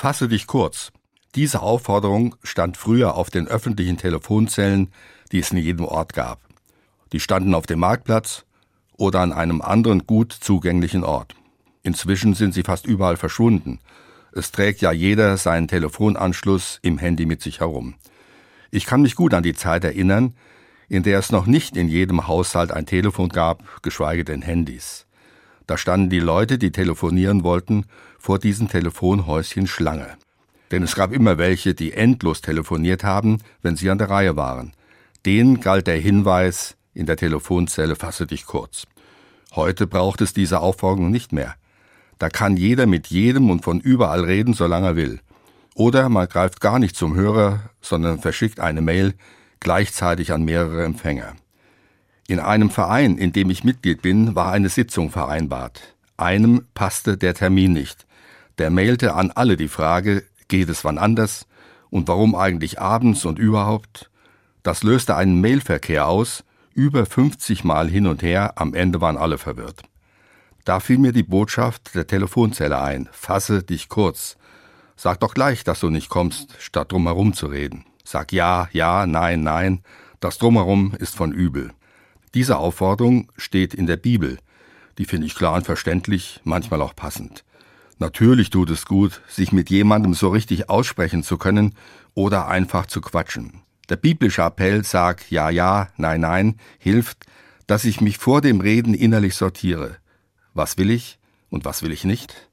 Fasse dich kurz. Diese Aufforderung stand früher auf den öffentlichen Telefonzellen, die es in jedem Ort gab. Die standen auf dem Marktplatz oder an einem anderen gut zugänglichen Ort. Inzwischen sind sie fast überall verschwunden. Es trägt ja jeder seinen Telefonanschluss im Handy mit sich herum. Ich kann mich gut an die Zeit erinnern, in der es noch nicht in jedem Haushalt ein Telefon gab, geschweige denn Handys. Da standen die Leute, die telefonieren wollten, vor diesen Telefonhäuschen Schlange. Denn es gab immer welche, die endlos telefoniert haben, wenn sie an der Reihe waren. Denen galt der Hinweis in der Telefonzelle fasse dich kurz. Heute braucht es diese Aufforderung nicht mehr. Da kann jeder mit jedem und von überall reden, solange er will. Oder man greift gar nicht zum Hörer, sondern verschickt eine Mail gleichzeitig an mehrere Empfänger. In einem Verein, in dem ich Mitglied bin, war eine Sitzung vereinbart. Einem passte der Termin nicht. Der mailte an alle die Frage, geht es wann anders und warum eigentlich abends und überhaupt? Das löste einen Mailverkehr aus, über 50 Mal hin und her, am Ende waren alle verwirrt. Da fiel mir die Botschaft der Telefonzelle ein, fasse dich kurz. Sag doch gleich, dass du nicht kommst, statt drumherum zu reden. Sag ja, ja, nein, nein, das drumherum ist von übel. Diese Aufforderung steht in der Bibel. Die finde ich klar und verständlich, manchmal auch passend. Natürlich tut es gut, sich mit jemandem so richtig aussprechen zu können oder einfach zu quatschen. Der biblische Appell sagt ja, ja, nein, nein, hilft, dass ich mich vor dem Reden innerlich sortiere. Was will ich und was will ich nicht?